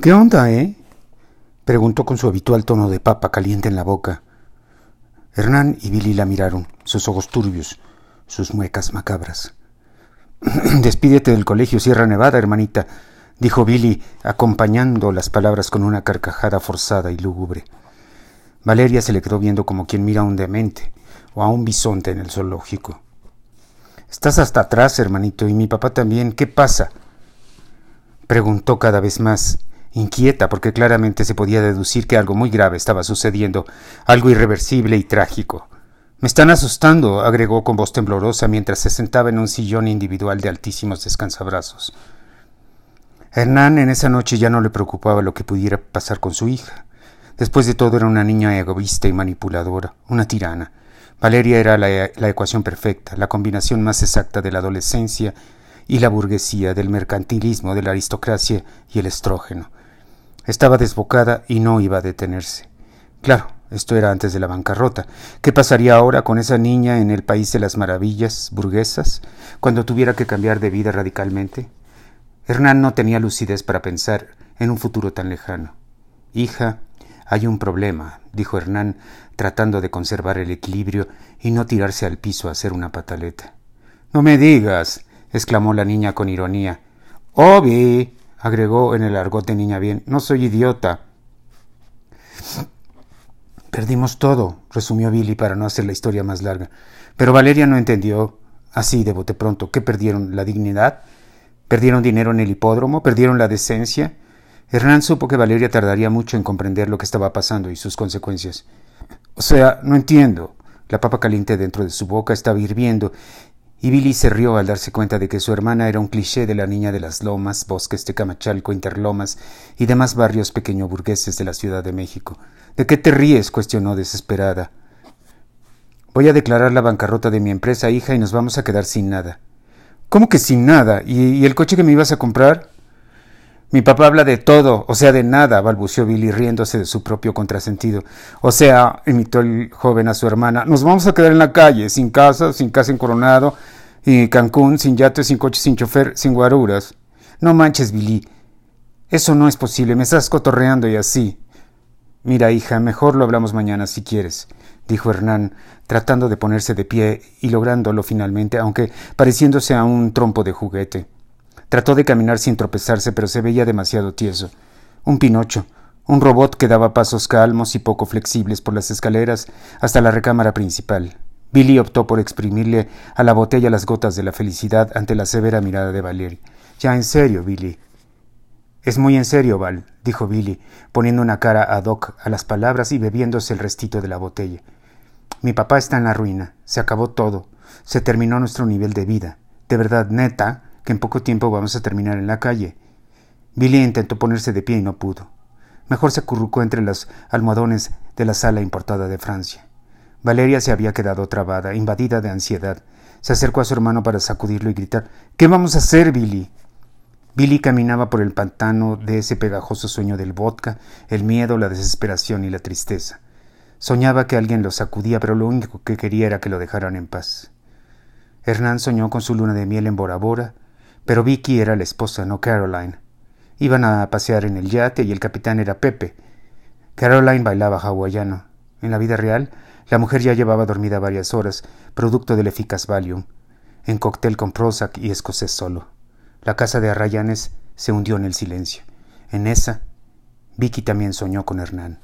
¿Qué onda, eh? preguntó con su habitual tono de papa caliente en la boca. Hernán y Billy la miraron, sus ojos turbios, sus muecas macabras. Despídete del colegio Sierra Nevada, hermanita, dijo Billy, acompañando las palabras con una carcajada forzada y lúgubre. Valeria se le quedó viendo como quien mira a un demente o a un bisonte en el zoológico. Estás hasta atrás, hermanito, y mi papá también. ¿Qué pasa? preguntó cada vez más inquieta porque claramente se podía deducir que algo muy grave estaba sucediendo, algo irreversible y trágico. Me están asustando, agregó con voz temblorosa mientras se sentaba en un sillón individual de altísimos descansabrazos. Hernán en esa noche ya no le preocupaba lo que pudiera pasar con su hija. Después de todo era una niña egoísta y manipuladora, una tirana. Valeria era la, la ecuación perfecta, la combinación más exacta de la adolescencia y la burguesía, del mercantilismo, de la aristocracia y el estrógeno. Estaba desbocada y no iba a detenerse. Claro, esto era antes de la bancarrota. ¿Qué pasaría ahora con esa niña en el país de las maravillas burguesas, cuando tuviera que cambiar de vida radicalmente? Hernán no tenía lucidez para pensar en un futuro tan lejano. Hija, hay un problema, dijo Hernán, tratando de conservar el equilibrio y no tirarse al piso a hacer una pataleta. No me digas, exclamó la niña con ironía. Obi, agregó en el argot de niña bien, no soy idiota. Perdimos todo, resumió Billy para no hacer la historia más larga. Pero Valeria no entendió, así de bote pronto, ¿qué perdieron? ¿La dignidad? ¿Perdieron dinero en el hipódromo? ¿Perdieron la decencia? Hernán supo que Valeria tardaría mucho en comprender lo que estaba pasando y sus consecuencias. O sea, no entiendo. La papa caliente dentro de su boca estaba hirviendo y Billy se rió al darse cuenta de que su hermana era un cliché de la niña de las lomas, bosques de Camachalco, Interlomas y demás barrios pequeño burgueses de la Ciudad de México. ¿De qué te ríes? cuestionó desesperada. Voy a declarar la bancarrota de mi empresa, hija, y nos vamos a quedar sin nada. ¿Cómo que sin nada? ¿Y, el coche que me ibas a comprar? Mi papá habla de todo, o sea, de nada, balbuceó Billy riéndose de su propio contrasentido. O sea, imitó el joven a su hermana, nos vamos a quedar en la calle, sin casa, sin casa en Coronado, y Cancún, sin yate, sin coche, sin chofer, sin guaruras. No manches, Billy. Eso no es posible, me estás cotorreando y así. Mira, hija, mejor lo hablamos mañana si quieres, dijo Hernán, tratando de ponerse de pie y lográndolo finalmente, aunque pareciéndose a un trompo de juguete. Trató de caminar sin tropezarse, pero se veía demasiado tieso. Un Pinocho, un robot que daba pasos calmos y poco flexibles por las escaleras hasta la recámara principal. Billy optó por exprimirle a la botella las gotas de la felicidad ante la severa mirada de Valerie. Ya en serio, Billy. Es muy en serio, Val, dijo Billy, poniendo una cara ad hoc a las palabras y bebiéndose el restito de la botella. Mi papá está en la ruina. Se acabó todo. Se terminó nuestro nivel de vida. De verdad, neta, que en poco tiempo vamos a terminar en la calle. Billy intentó ponerse de pie y no pudo. Mejor se acurrucó entre los almohadones de la sala importada de Francia. Valeria se había quedado trabada, invadida de ansiedad. Se acercó a su hermano para sacudirlo y gritar ¿Qué vamos a hacer, Billy? Billy caminaba por el pantano de ese pegajoso sueño del vodka, el miedo, la desesperación y la tristeza. Soñaba que alguien lo sacudía, pero lo único que quería era que lo dejaran en paz. Hernán soñó con su luna de miel en Bora Bora, pero Vicky era la esposa, no Caroline. Iban a pasear en el yate y el capitán era Pepe. Caroline bailaba hawaiano. En la vida real, la mujer ya llevaba dormida varias horas, producto del eficaz Valium, en cóctel con Prozac y escocés solo. La casa de Arrayanes se hundió en el silencio. En esa, Vicky también soñó con Hernán.